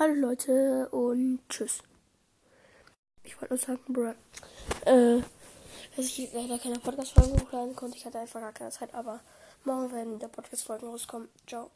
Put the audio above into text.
Hallo Leute und tschüss. Ich wollte nur sagen, bruh, äh, dass ich leider keine Podcast-Folgen hochladen konnte. Ich hatte einfach gar keine Zeit, aber morgen werden wieder Podcast-Folgen rauskommen. Ciao.